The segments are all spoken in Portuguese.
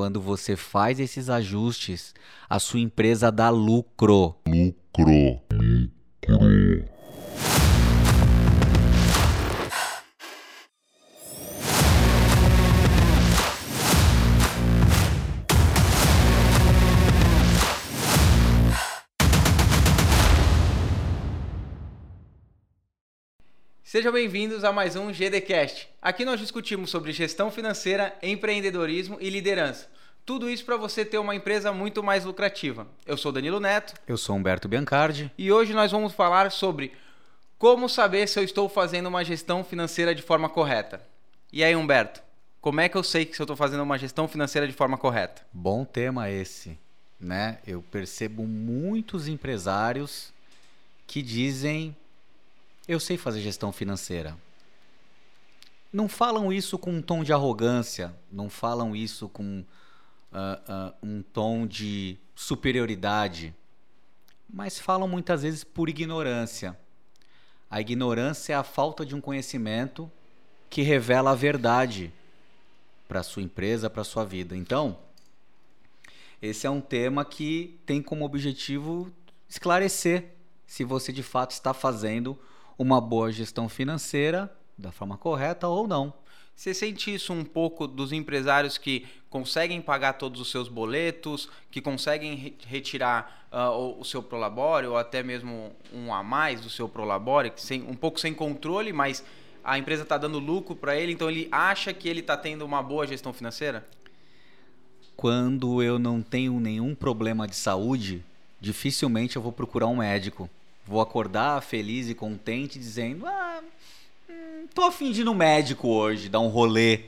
Quando você faz esses ajustes, a sua empresa dá lucro. lucro, Sejam bem-vindos a mais um GDcast. Aqui nós discutimos sobre gestão financeira, empreendedorismo e liderança. Tudo isso para você ter uma empresa muito mais lucrativa. Eu sou Danilo Neto Eu sou Humberto Biancardi. e hoje nós vamos falar sobre como saber se eu estou fazendo uma gestão financeira de forma correta. E aí, Humberto, como é que eu sei que se eu estou fazendo uma gestão financeira de forma correta? Bom tema esse, né? Eu percebo muitos empresários que dizem: "Eu sei fazer gestão financeira". Não falam isso com um tom de arrogância, não falam isso com ah, ah, um tom de superioridade, mas falam muitas vezes por ignorância. A ignorância é a falta de um conhecimento que revela a verdade para sua empresa, para sua vida. Então, esse é um tema que tem como objetivo esclarecer se você de fato está fazendo uma boa gestão financeira da forma correta ou não. Você sente isso um pouco dos empresários que conseguem pagar todos os seus boletos, que conseguem re- retirar ah, o, seu prolabore ou até mesmo um a mais do seu prolabore, sem, um pouco sem controle, mas a empresa está dando lucro para ele, então ele acha que ele está tendo uma boa gestão financeira? Quando eu não tenho nenhum problema de saúde, dificilmente eu vou procurar um médico. Vou acordar feliz e contente dizendo: "Ah, hum, tô afim de ir no médico hoje, dar um rolê".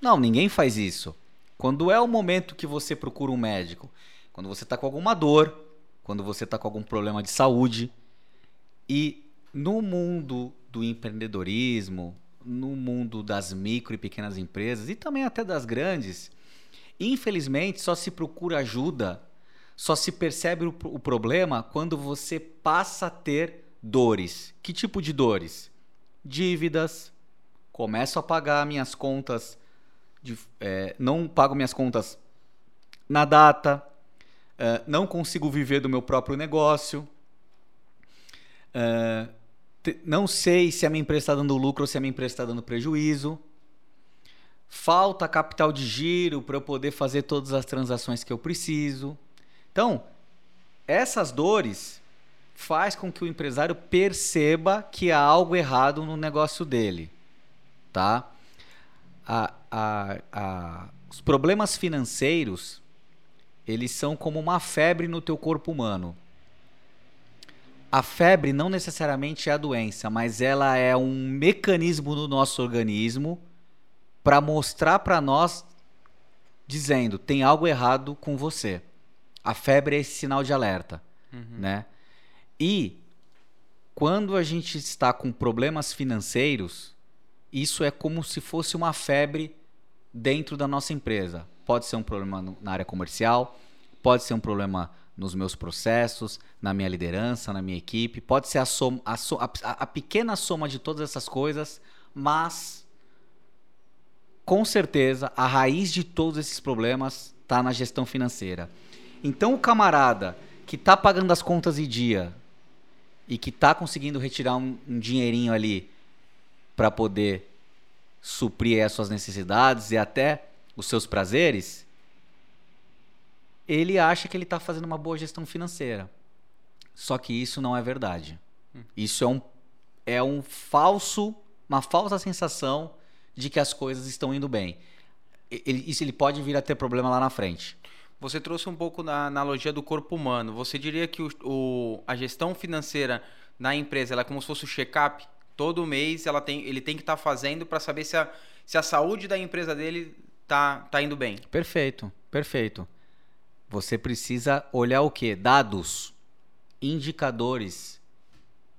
Não, ninguém faz isso. Quando é o momento que você procura um médico? Quando você está com alguma dor, quando você está com algum problema de saúde. E no mundo do empreendedorismo, no mundo das micro e pequenas empresas e também até das grandes, infelizmente só se procura ajuda, só se percebe o, o problema quando você passa a ter dores. Que tipo de dores? Dívidas, começo a pagar minhas contas, de- é, não pago minhas contas na data, é, não consigo viver do meu próprio negócio, é, te- não sei se a minha empresa está dando lucro ou se a minha empresa está dando prejuízo. Falta capital de giro para eu poder fazer todas as transações que eu preciso. Então, essas dores faz com que o empresário perceba que há algo errado no negócio dele, tá? A- a- a- os problemas financeiros eles são como uma febre no teu corpo humano. A febre não necessariamente é a doença, mas ela é um mecanismo no nosso organismo para mostrar para nós dizendo tem algo errado com você. A febre é esse sinal de alerta, né? E quando a gente está com problemas financeiros, isso é como se fosse uma febre dentro da nossa empresa. Pode ser um problema na área comercial, pode ser um problema nos meus processos, na minha liderança, na minha equipe, pode ser a, soma, a, so- a- a pequena soma de todas essas coisas, mas com certeza a raiz de todos esses problemas está na gestão financeira. Então o camarada que está pagando as contas em dia e que está conseguindo retirar um, um dinheirinho ali para poder suprir as suas necessidades e até os seus prazeres, ele acha que ele está fazendo uma boa gestão financeira. Só que isso não é verdade. Isso é um, é um falso, uma falsa sensação de que as coisas estão indo bem. Ele, isso ele pode vir a ter problema lá na frente. Você trouxe um pouco na analogia do corpo humano. Você diria que o, o- a gestão financeira na empresa ela é como se fosse o check-up? Todo mês ela tem, ele tem que estar fazendo para saber se a, se a saúde da empresa dele tá, tá indo bem. Perfeito, perfeito. Você precisa olhar o quê? Dados, indicadores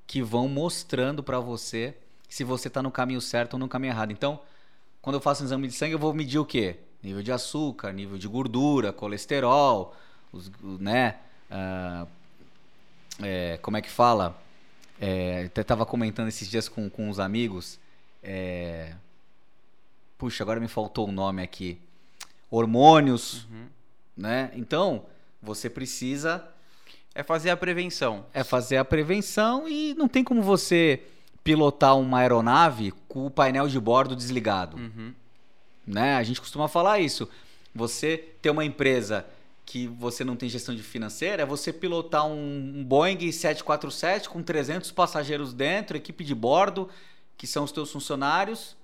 que vão mostrando para você se você está no caminho certo ou no caminho errado. Então, quando eu faço um exame de sangue, eu vou medir o quê? Nível de açúcar, nível de gordura, colesterol, os, né? ah, é, como é que fala? É, até estava comentando esses dias com, com uns amigos. é, puxa, agora me faltou o nome aqui. hormônios, Uhum. né? Então, você precisa É fazer a prevenção. é fazer a prevenção e não tem como você pilotar uma aeronave com o painel de bordo desligado, Uhum. Né? A gente costuma falar isso. Você ter uma empresa que você não tem gestão de financeira é você pilotar um um Boeing 747 com 300 passageiros dentro, equipe de bordo, que são os teus funcionários.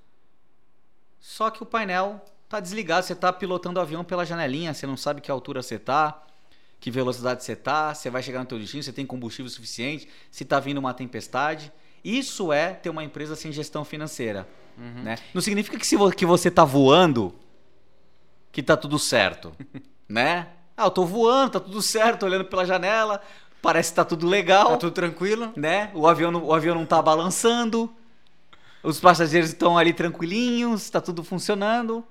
Só que o painel tá desligado, você tá pilotando o avião pela janelinha, você não sabe que altura você tá, que velocidade você tá, você vai chegar no teu destino, você tem combustível suficiente, se tá vindo uma tempestade. Isso é ter uma empresa sem gestão financeira, né? Não significa que se vo- que você tá voando que tá tudo certo, né? Ah, eu tô voando, tá tudo certo, olhando pela janela, parece que tá tudo legal Tá tudo tranquilo? né? O avião, não, o avião não tá balançando, os passageiros estão ali tranquilinhos, tá tudo funcionando.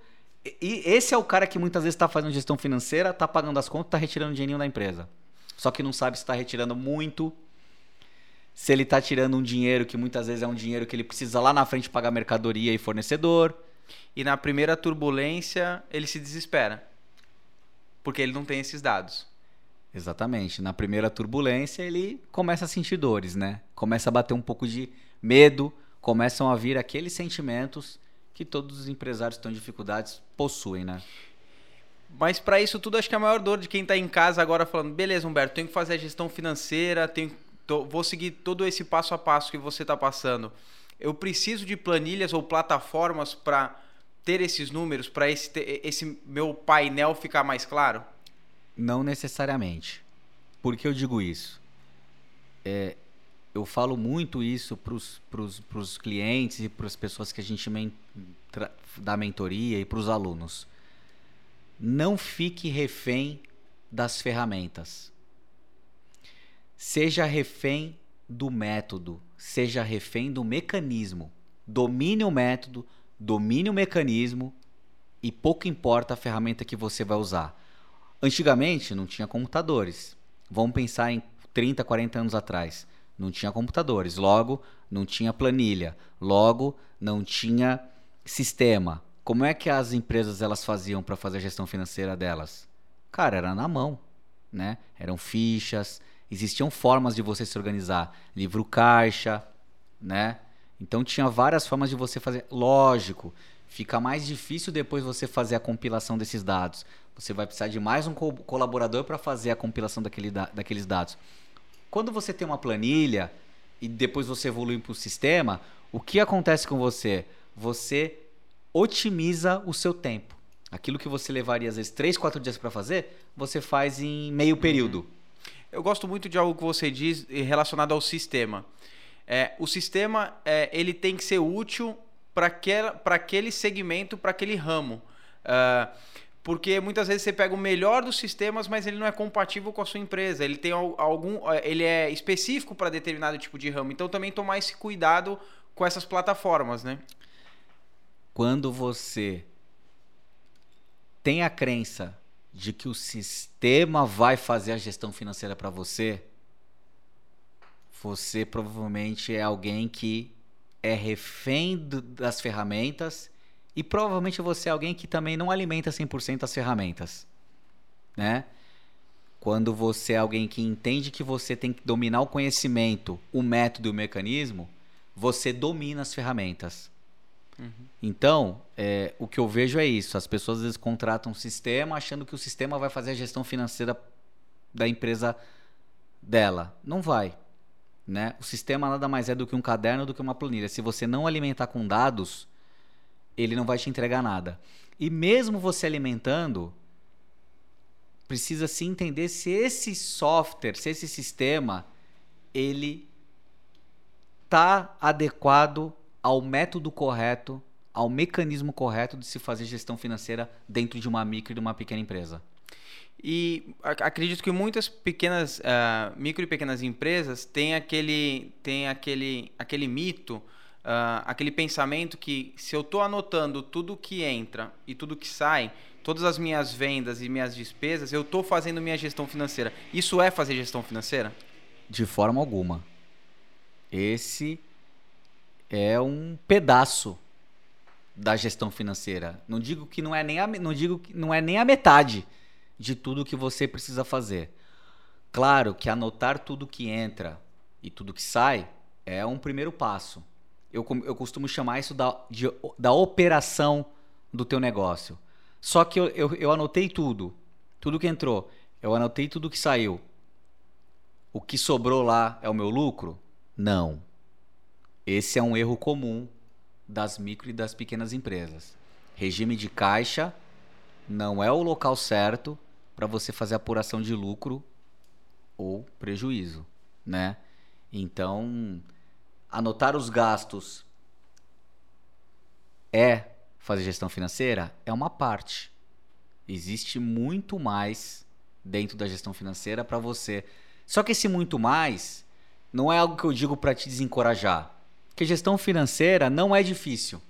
E, e esse é o cara que muitas vezes tá fazendo gestão financeira, tá pagando as contas, tá retirando dinheirinho da empresa. Só que não sabe se tá retirando muito, se ele tá tirando um dinheiro que muitas vezes é um dinheiro que ele precisa lá na frente pagar mercadoria e fornecedor. E na primeira turbulência, ele se desespera. Porque ele não tem esses dados. Exatamente. Na primeira turbulência, ele começa a sentir dores, né? Começa a bater um pouco de medo, começam a vir aqueles sentimentos que todos os empresários que estão em dificuldades possuem, né? Mas para isso tudo, acho que a maior dor de quem tá em casa agora falando, beleza, Humberto, tenho que fazer a gestão financeira, tenho, tô- vou seguir todo esse passo a passo que você tá passando. Eu preciso de planilhas ou plataformas para ter esses números, para esse, esse meu painel ficar mais claro? Não necessariamente. Por que eu digo isso? É, eu falo muito isso para os clientes e para as pessoas que a gente men dá mentoria e para os alunos. Não fique refém das ferramentas. Seja refém do método, seja refém do mecanismo. Domine o método, domine o mecanismo e pouco importa a ferramenta que você vai usar. Antigamente não tinha computadores. Vamos pensar em 30, 40 anos atrás. Não tinha computadores, logo não tinha planilha, logo não tinha sistema. Como é que as empresas elas faziam para fazer a gestão financeira delas? Cara, era na mão, né? Eram fichas, existiam formas de você se organizar, livro caixa, né? Então tinha várias formas de você fazer. Lógico, fica mais difícil depois você fazer a compilação desses dados. Você vai precisar de mais um co- colaborador para fazer a compilação daquele da- daqueles dados. Quando você tem uma planilha e depois você evolui para o sistema, o que acontece com você? Você otimiza o seu tempo. Aquilo que você levaria às vezes 3, 4 dias para fazer, você faz em meio período. Eu gosto muito de algo que você diz relacionado ao sistema. É, o sistema é, ele tem que ser útil para aquele segmento, para aquele ramo. Ah, porque muitas vezes você pega o melhor dos sistemas, mas ele não é compatível com a sua empresa. Ele tem al- algum, eh, ele é específico para determinado tipo de ramo. Então também tomar esse cuidado com essas plataformas, né? Quando você tem a crença de que o sistema vai fazer a gestão financeira para você, você provavelmente é alguém que é refém das ferramentas e provavelmente você é alguém que também não alimenta 100% as ferramentas, né? Quando você é alguém que entende que você tem que dominar o conhecimento, o método e o mecanismo, você domina as ferramentas. Então, é, o que eu vejo é isso. As pessoas às vezes contratam um sistema achando que o sistema vai fazer a gestão financeira da empresa dela. Não vai. Né? O sistema nada mais é do que um caderno, do que uma planilha. Se você não alimentar com dados, ele não vai te entregar nada. E mesmo você alimentando, precisa se entender se esse software, se esse sistema, ele tá adequado ao método correto, ao mecanismo correto de se fazer gestão financeira dentro de uma micro e de uma pequena empresa. E ac- acredito que muitas pequenas, ah, micro e pequenas empresas têm aquele, têm aquele, aquele mito, ah, aquele pensamento que se eu estou anotando tudo que entra e tudo que sai, todas as minhas vendas e minhas despesas, eu estou fazendo minha gestão financeira. Isso é fazer gestão financeira? De forma alguma. Esse é um pedaço da gestão financeira. Não digo que não é nem a, não digo que não é nem a metade de tudo que você precisa fazer. Claro que anotar tudo que entra e tudo que sai é um primeiro passo. Eu, eu costumo chamar isso da, de, da operação do teu negócio. Só que eu, eu, eu anotei tudo, tudo que entrou, eu anotei tudo que saiu. O que sobrou lá é o meu lucro? Não. Esse é um erro comum das micro e das pequenas empresas. Regime de caixa não é o local certo para você fazer apuração de lucro ou prejuízo, né? Então, anotar os gastos é fazer gestão financeira? É uma parte. Existe muito mais dentro da gestão financeira para você. Só que esse muito mais não é algo que eu digo para te desencorajar. Porque gestão financeira não é difícil.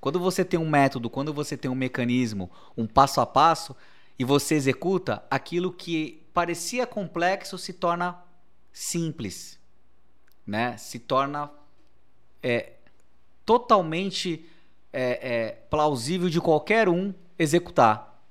Quando você tem um método, quando você tem um mecanismo, um passo a passo, e você executa, aquilo que parecia complexo se torna simples, né? Se torna é, totalmente é, é, plausível de qualquer um executar.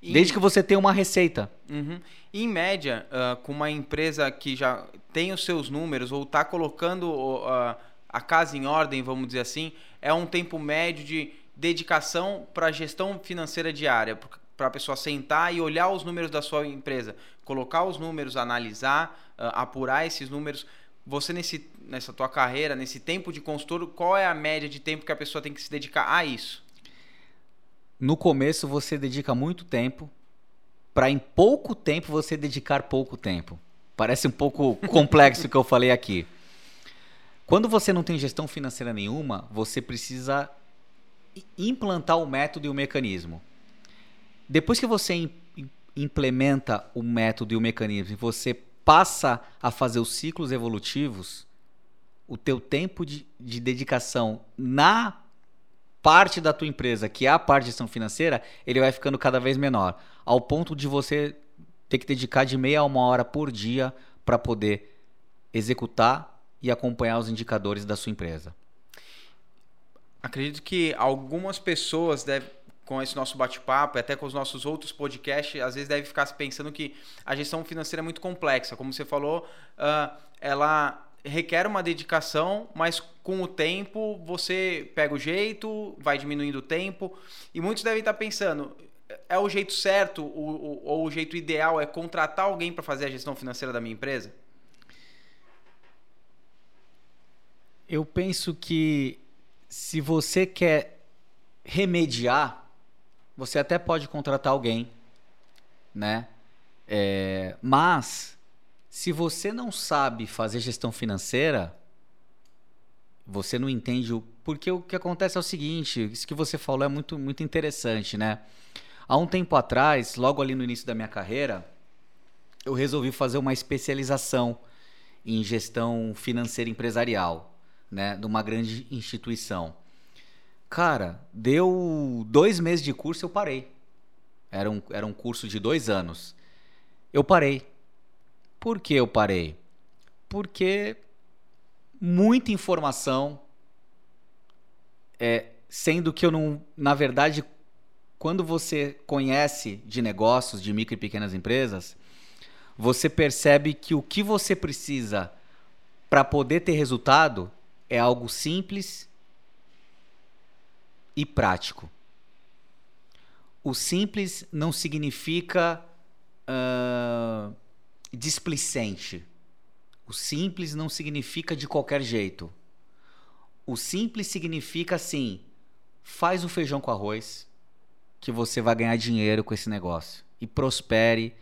Desde que você tenha uma receita. Uhum. Em média, uh, com uma empresa que já tem os seus números ou está colocando uh, a casa em ordem, vamos dizer assim, é um tempo médio de dedicação para a gestão financeira diária, para a pessoa sentar e olhar os números da sua empresa, colocar os números, analisar, uh, apurar esses números. Você nesse, nessa tua carreira, nesse tempo de consultor, qual é a média de tempo que a pessoa tem que se dedicar a isso? No começo você dedica muito tempo para em pouco tempo você dedicar pouco tempo. Parece um pouco complexo o que eu falei aqui. Quando você não tem gestão financeira nenhuma, você precisa implantar o método e o mecanismo. Depois que você implementa o método e o mecanismo e você passa a fazer os ciclos evolutivos, o teu tempo de, de dedicação na parte da tua empresa, que é a parte de gestão financeira, ele vai ficando cada vez menor, ao ponto de você ter que dedicar de meia a uma hora por dia para poder executar e acompanhar os indicadores da sua empresa. Acredito que algumas pessoas devem, com esse nosso bate-papo, até com os nossos outros podcasts, às vezes devem ficar pensando que a gestão financeira é muito complexa. Como você falou, uh, ela requer uma dedicação, mas com o tempo você pega o jeito, vai diminuindo o tempo. E muitos devem estar pensando: é o jeito certo ou, ou o jeito ideal é contratar alguém para fazer a gestão financeira da minha empresa? Eu penso que se você quer remediar, você até pode contratar alguém, né? É, mas se você não sabe fazer gestão financeira, você não entende o. Porque o que acontece é o seguinte: isso que você falou é muito, muito interessante, né? Há um tempo atrás, logo ali no início da minha carreira, eu resolvi fazer uma especialização em gestão financeira empresarial, né? De uma grande instituição. Cara, deu dois meses de curso eu parei. Era um, era um curso de dois anos. Eu parei por que eu parei? Porque muita informação, é, sendo que eu não, na verdade, quando você conhece de negócios, de micro e pequenas empresas, você percebe que o que você precisa para poder ter resultado é algo simples e prático. O simples não significa uh, displicente. O simples não significa de qualquer jeito. O simples significa assim: faz o feijão com arroz, que você vai ganhar dinheiro com esse negócio. E prospere,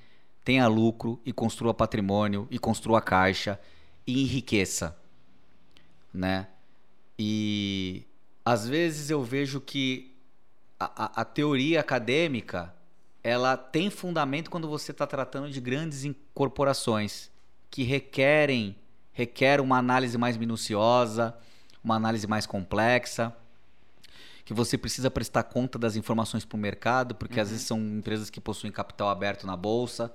tenha lucro e construa patrimônio e construa caixa e enriqueça, né? E às vezes eu vejo que a, a, a teoria acadêmica ela tem fundamento quando você está tratando de grandes corporações que requerem requer uma análise mais minuciosa, uma análise mais complexa, que você precisa prestar conta das informações para o mercado, porque uhum. às vezes são empresas que possuem capital aberto na bolsa,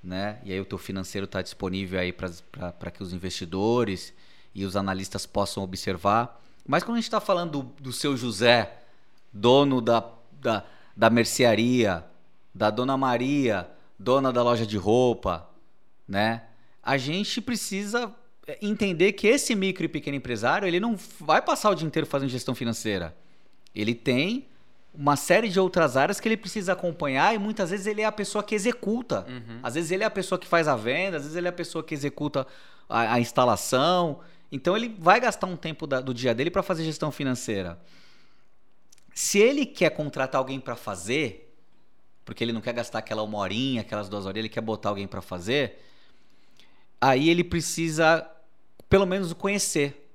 né? E aí o teu financeiro está disponível aí para que os investidores e os analistas possam observar. Mas quando a gente está falando do, do seu José, dono da, da, da mercearia, da dona Maria, dona da loja de roupa, né? A gente precisa é, entender que esse micro e pequeno empresário, ele não vai passar o dia inteiro fazendo gestão financeira. Ele tem uma série de outras áreas que ele precisa acompanhar e muitas vezes ele é a pessoa que executa. Uhum. Às vezes ele é a pessoa que faz a venda, às vezes ele é a pessoa que executa a, a instalação. Então ele vai gastar um tempo da- do dia dele para fazer gestão financeira. Se ele quer contratar alguém para fazer, porque ele não quer gastar aquela uma horinha, aquelas duas horinhas, ele quer botar alguém para fazer, aí ele precisa pelo menos conhecer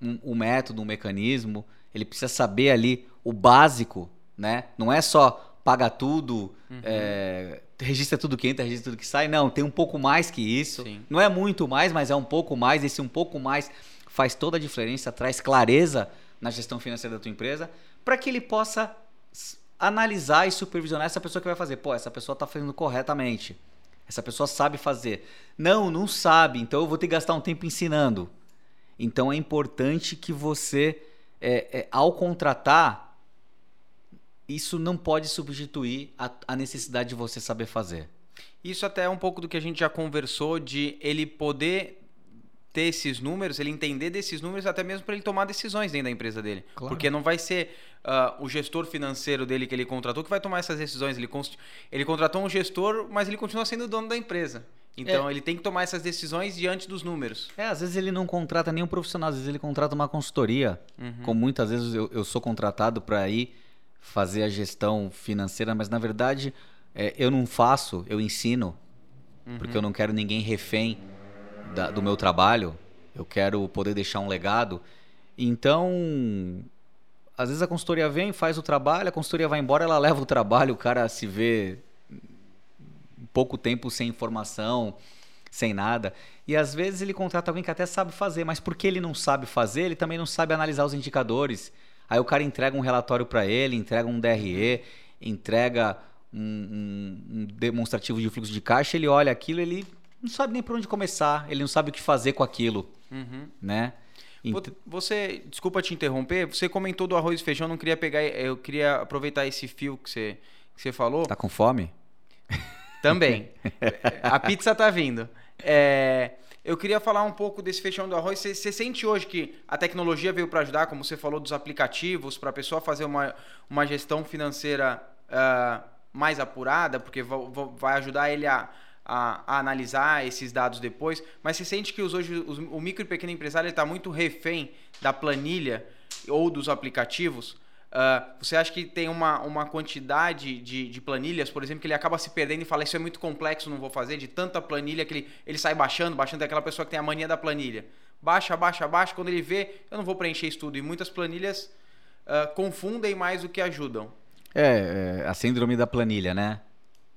um- o método, um mecanismo. Ele precisa saber ali o básico, né? Não é só paga tudo, é, registra tudo que entra, registra tudo que sai. Não, tem um pouco mais que isso. Sim. Não é muito mais, mas é um pouco mais. Esse um pouco mais faz toda a diferença, traz clareza na gestão financeira da tua empresa, para que ele possa analisar e supervisionar essa pessoa que vai fazer. Pô, essa pessoa está fazendo corretamente. Essa pessoa sabe fazer. Não, não sabe. Então eu vou ter que gastar um tempo ensinando. Então é importante que você, é, é, ao contratar, isso não pode substituir a, a necessidade de você saber fazer. Isso até é um pouco do que a gente já conversou de ele poder ter esses números, ele entender desses números até mesmo para ele tomar decisões dentro da empresa dele. Claro. Porque não vai ser ah, o gestor financeiro dele que ele contratou que vai tomar essas decisões. Ele, ele contratou um gestor, mas ele continua sendo o dono da empresa. Então ele tem que tomar essas decisões diante dos números. É, às vezes ele não contrata nenhum profissional, às vezes ele contrata uma consultoria. Como muitas vezes eu, eu sou contratado para ir fazer a gestão financeira, mas na verdade é, eu não faço, eu ensino, porque eu não quero ninguém refém da- do meu trabalho. Eu quero poder deixar um legado. Então, às vezes a consultoria vem, faz o trabalho, a consultoria vai embora, ela leva o trabalho, o cara se vê pouco tempo sem informação, sem nada. E às vezes ele contrata alguém que até sabe fazer, mas porque ele não sabe fazer, ele também não sabe analisar os indicadores. Aí o cara entrega um relatório para ele, entrega um DRE, entrega um, um- um demonstrativo de fluxo de caixa, ele olha aquilo, ele não sabe nem por onde começar, ele não sabe o que fazer com aquilo, Uhum. né? Você, desculpa te interromper, você comentou do arroz e feijão, não queria pegar, eu queria aproveitar esse fio que você, que você falou. Tá com fome? Também. A pizza tá vindo. É, eu queria falar um pouco desse feijão do arroz. Você, você sente hoje que a tecnologia veio para ajudar, como você falou dos aplicativos, para a pessoa fazer uma, uma gestão financeira ah, mais apurada, porque va- va- vai ajudar ele a, a- a analisar esses dados depois. Mas você sente que os, hoje os- o micro e pequeno empresário está muito refém da planilha ou dos aplicativos? Ah, você acha que tem uma, uma quantidade de, de planilhas, por exemplo, que ele acaba se perdendo e fala isso é muito complexo, não vou fazer, de tanta planilha que ele, ele sai baixando, baixando, é aquela pessoa que tem a mania da planilha. Baixa, baixa, baixa, quando ele vê, eu não vou preencher isso tudo. E muitas planilhas ah, confundem mais do que ajudam. É, é, a síndrome da planilha, né?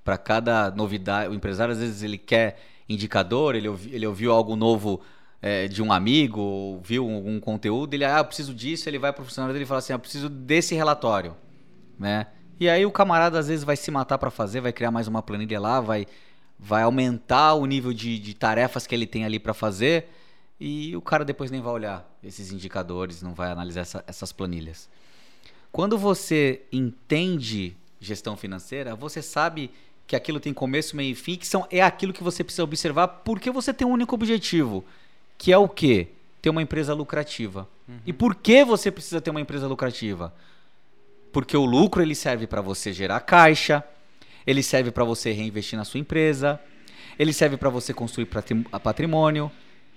Para cada novidade, o empresário às vezes ele quer indicador, ele, ouvi- ele ouviu algo novo é, de um amigo, viu algum conteúdo, ele, ah, eu preciso disso, ele vai pro funcionário dele e fala assim, ah, eu preciso desse relatório, né? E aí o camarada às vezes vai se matar para fazer, vai criar mais uma planilha lá, vai, vai aumentar o nível de, de tarefas que ele tem ali para fazer e o cara depois nem vai olhar esses indicadores, não vai analisar essa- essas planilhas. Quando você entende gestão financeira, você sabe que aquilo tem começo, meio e fim, que são, é aquilo que você precisa observar porque você tem um único objetivo, que é o quê? Ter uma empresa lucrativa. E por que você precisa ter uma empresa lucrativa? Porque o lucro ele serve para você gerar caixa, ele serve para você reinvestir na sua empresa, ele serve para você construir patrimônio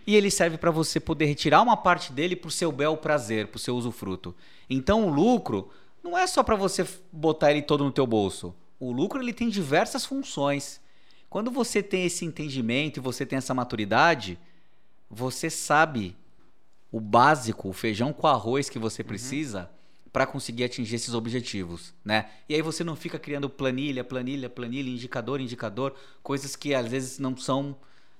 e ele serve para você poder retirar uma parte dele para o seu bel prazer, para o seu usufruto. Então o lucro não é só para você botar ele todo no teu bolso. O lucro ele tem diversas funções. Quando você tem esse entendimento e você tem essa maturidade, você sabe o básico, o feijão com arroz que você precisa para conseguir atingir esses objetivos, né? E aí você não fica criando planilha, planilha, planilha, indicador, indicador, coisas que às vezes não são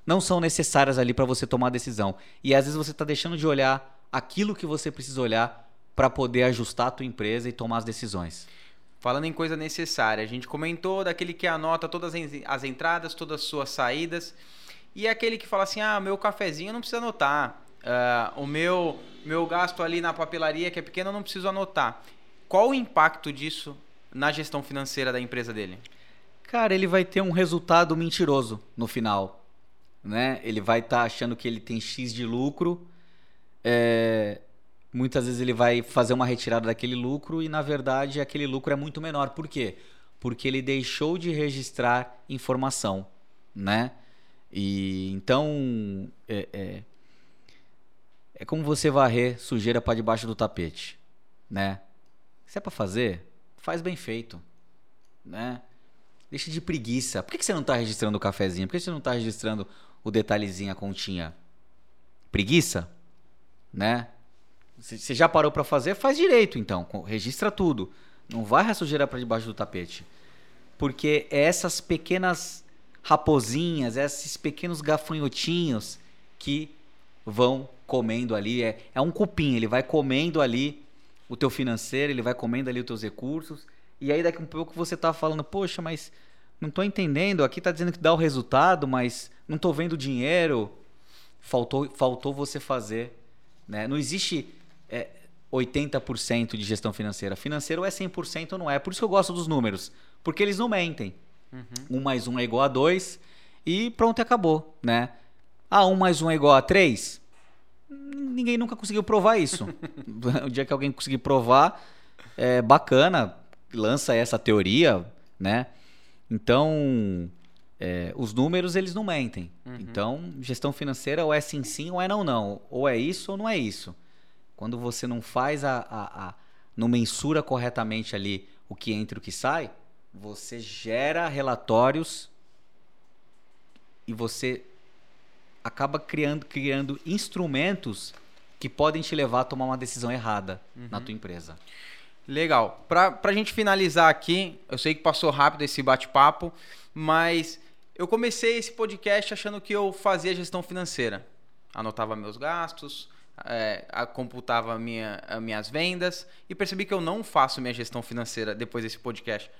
não são necessárias ali para você tomar a decisão. E às vezes você está deixando de olhar aquilo que você precisa olhar para poder ajustar a tua empresa e tomar as decisões. Falando em coisa necessária, a gente comentou daquele que anota todas as as entradas, todas as suas saídas. E aquele que fala assim: ah, meu cafezinho não precisa anotar. ah, o meu, meu gasto ali na papelaria, que é pequeno, eu não preciso anotar. Qual o impacto disso na gestão financeira da empresa dele? Cara, ele vai ter um resultado mentiroso no final, né? Ele vai estar achando que ele tem X de lucro, é, muitas vezes ele vai fazer uma retirada daquele lucro e na verdade aquele lucro é muito menor. Por quê? Porque ele deixou de registrar informação, né? E então é, é, é como você varrer sujeira para debaixo do tapete, né? Se é para fazer, faz bem feito, né? Deixa de preguiça. Por que que você não está registrando o cafezinho? Por que você não está registrando o detalhezinho, a continha? Preguiça? Né? Você já parou para fazer, faz direito então. Registra tudo. Não vai a sujeira para debaixo do tapete. Porque essas pequenas raposinhas, esses pequenos gafanhotinhos que vão comendo ali. É, é um cupim, ele vai comendo ali o teu financeiro, ele vai comendo ali os teus recursos. E aí daqui um pouco você tá falando, poxa, mas não tô entendendo, aqui tá dizendo que dá o resultado, mas não tô vendo dinheiro. Faltou, faltou você fazer. Né? Não existe é, 80% de gestão financeira. Financeiro é 100% ou não é. Por isso que eu gosto dos números. Porque eles não mentem. Um mais um é igual a dois e pronto, acabou, né? Ah, um mais um é igual a três? Ninguém nunca conseguiu provar isso. o dia que alguém conseguir provar, é bacana, lança essa teoria, né? Então, é, os números eles não mentem. Então, gestão financeira ou é sim sim ou é não não, ou é isso ou não é isso. Quando você não faz a, a, a não mensura corretamente ali o que entra e o que sai, você gera relatórios e você acaba criando, criando instrumentos que podem te levar a tomar uma decisão errada na tua empresa. Legal. Pra, pra gente finalizar aqui, eu sei que passou rápido esse bate-papo, mas eu comecei esse podcast achando que eu fazia gestão financeira. Anotava meus gastos, é, a- computava minha, as minhas vendas e percebi que eu não faço minha gestão financeira depois desse podcast.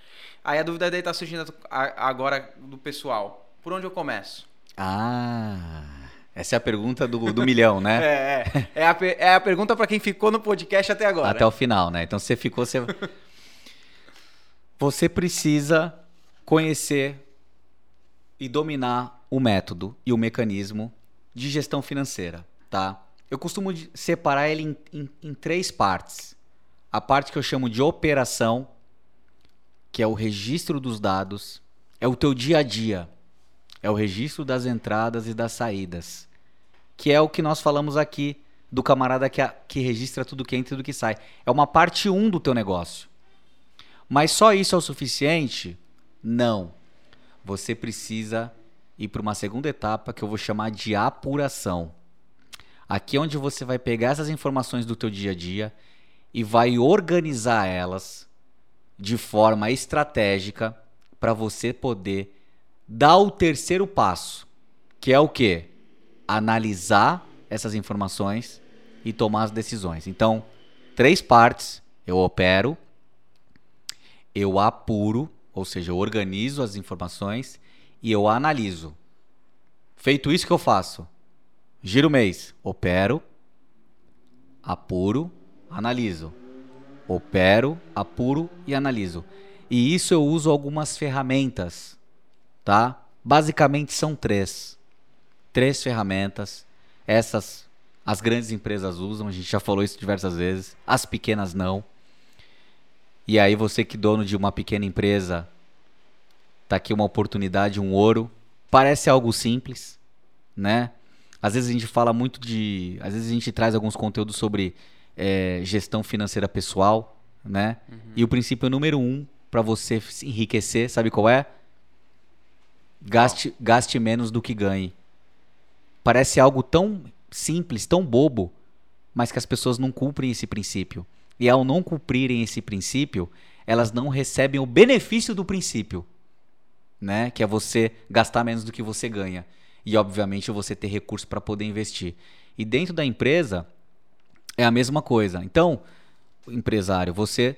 Aí a dúvida daí tá surgindo agora do pessoal. Por onde eu começo? Ah, essa é a pergunta do, do milhão, né? É, é, é, a, é a pergunta para quem ficou no podcast até agora. Até o final, né? Então você ficou. Você, você precisa conhecer e dominar o método e o mecanismo de gestão financeira, tá? Eu costumo separar ele em, em- em três partes. A parte que eu chamo de operação, que é o registro dos dados, é o teu dia a dia, é o registro das entradas e das saídas que é o que nós falamos aqui do camarada que, a- que registra tudo que entra e tudo que sai. É uma parte 1 do teu negócio. Mas só isso é o suficiente? Não. Você precisa ir para uma segunda etapa que eu vou chamar de apuração. Aqui é onde você vai pegar essas informações do teu dia a dia e vai organizar elas de forma estratégica para você poder dar o terceiro passo, que é o quê? Analisar essas informações e tomar as decisões. Então, três partes: eu opero, eu apuro, ou seja, eu organizo as informações e eu analiso. Feito isso que eu faço, giro mês, opero, apuro, analiso. Opero, apuro e analiso. E isso eu uso algumas ferramentas, tá? Basicamente são três. Três ferramentas. Essas as grandes empresas usam, a gente já falou isso diversas vezes. As pequenas não. E aí você que dono de uma pequena empresa, tá aqui uma oportunidade, um ouro. Parece algo simples, né? Às vezes a gente fala muito de. Às vezes a gente traz alguns conteúdos sobre eh, gestão financeira pessoal, né? E o princípio número um para você se enriquecer, sabe qual é? Gaste, gaste menos do que ganhe. Parece algo tão simples, tão bobo, mas que as pessoas não cumprem esse princípio. E ao não cumprirem esse princípio, elas não recebem o benefício do princípio, né? Que é você gastar menos do que você ganha. E obviamente você ter recurso para poder investir. E dentro da empresa é a mesma coisa. Então, empresário, você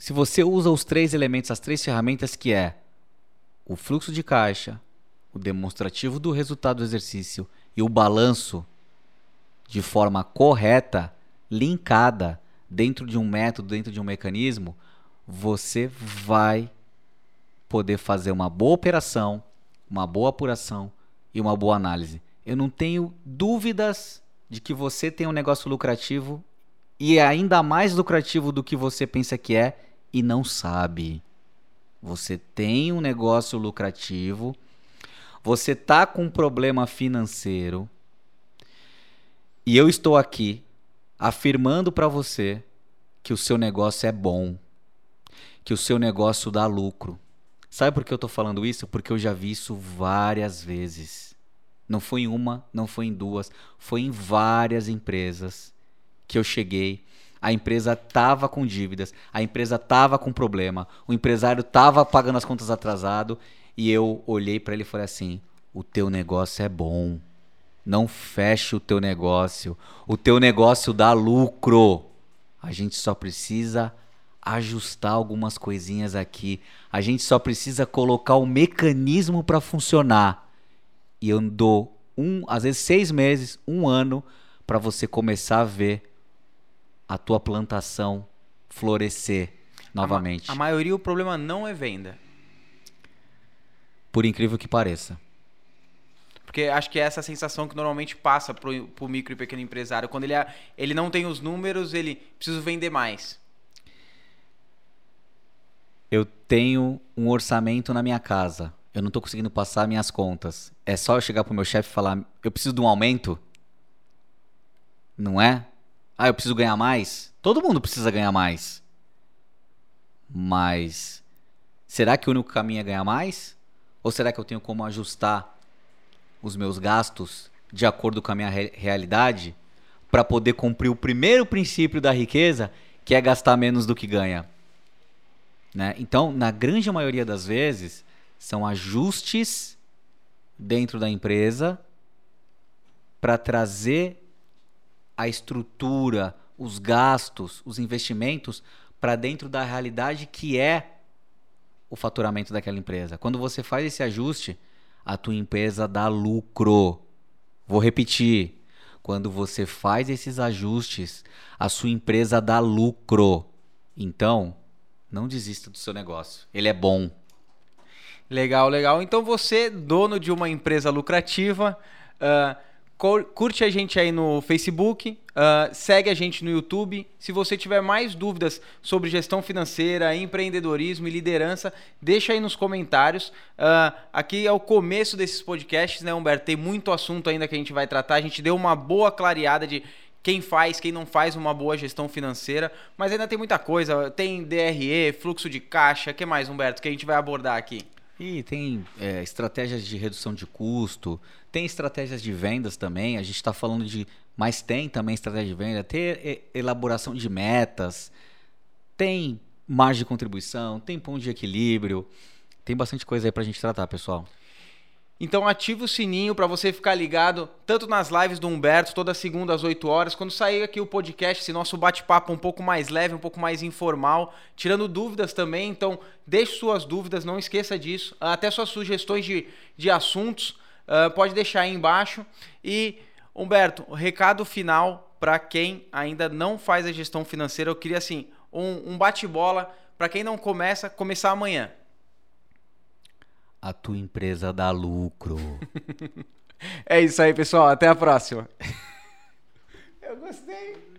se você usa os três elementos, as três ferramentas que é o fluxo de caixa, o demonstrativo do resultado do exercício e o balanço, de forma correta, linkada dentro de um método, dentro de um mecanismo, você vai poder fazer uma boa operação, uma boa apuração e uma boa análise. Eu não tenho dúvidas de que você tem um negócio lucrativo e é ainda mais lucrativo do que você pensa que é e não sabe. Você tem um negócio lucrativo, você tá com um problema financeiro e eu estou aqui afirmando para você que o seu negócio é bom, que o seu negócio dá lucro. Sabe por que eu estou falando isso? Porque eu já vi isso várias vezes. Não foi em uma, não foi em duas, foi em várias empresas que eu cheguei. A empresa tava com dívidas, a empresa tava com problema, o empresário tava pagando as contas atrasado e eu olhei para ele e falei assim: "O teu negócio é bom. Não feche o teu negócio. O teu negócio dá lucro. A gente só precisa ajustar algumas coisinhas aqui. A gente só precisa colocar o mecanismo para funcionar. E eu dou um, às vezes seis meses, um ano para você começar a ver a tua plantação florescer novamente. A, ma a maioria o problema não é venda. Por incrível que pareça. Porque acho que é essa sensação que normalmente passa pro, o micro e pequeno empresário. Quando ele, ele não tem os números, ele precisa vender mais. Eu tenho um orçamento na minha casa. Eu não estou conseguindo passar minhas contas. É só eu chegar pro meu chefe e falar: eu preciso de um aumento? Não é? Ah, eu preciso ganhar mais? Todo mundo precisa ganhar mais. Mas será que o único caminho é ganhar mais? Ou será que eu tenho como ajustar os meus gastos de acordo com a minha re realidade para poder cumprir o primeiro princípio da riqueza, que é gastar menos do que ganha? Né? Então, na grande maioria das vezes, são ajustes dentro da empresa para trazer a estrutura, os gastos, os investimentos para dentro da realidade que é o faturamento daquela empresa. Quando você faz esse ajuste, a tua empresa dá lucro. Vou repetir. Quando você faz esses ajustes, a sua empresa dá lucro. Então, não desista do seu negócio. Ele é bom. Legal, legal. Então você, dono de uma empresa lucrativa, uh, curte a gente aí no Facebook, uh, segue a gente no YouTube. Se você tiver mais dúvidas sobre gestão financeira, empreendedorismo e liderança, deixa aí nos comentários. Uh, aqui é o começo desses podcasts, né, Humberto? Tem muito assunto ainda que a gente vai tratar. A gente deu uma boa clareada de quem faz, quem não faz uma boa gestão financeira, mas ainda tem muita coisa. Tem DRE, fluxo de caixa, que mais, Humberto, que a gente vai abordar aqui? E tem é, estratégias de redução de custo, tem estratégias de vendas também. A gente está falando de. Mas tem também estratégia de venda, ter elaboração de metas, tem margem de contribuição, tem ponto de equilíbrio. Tem bastante coisa aí para a gente tratar, pessoal. Então ativa o sininho para você ficar ligado tanto nas lives do Humberto, toda segunda às 8 horas, quando sair aqui o podcast, esse nosso bate-papo um pouco mais leve, um pouco mais informal, tirando dúvidas também. Então deixe suas dúvidas, não esqueça disso, até suas sugestões de, de assuntos, uh, pode deixar aí embaixo. E Humberto, recado final para quem ainda não faz a gestão financeira, eu queria assim um, um bate-bola para quem não começa, começar amanhã a tua empresa dá lucro. é isso aí, pessoal. Até a próxima. Eu gostei.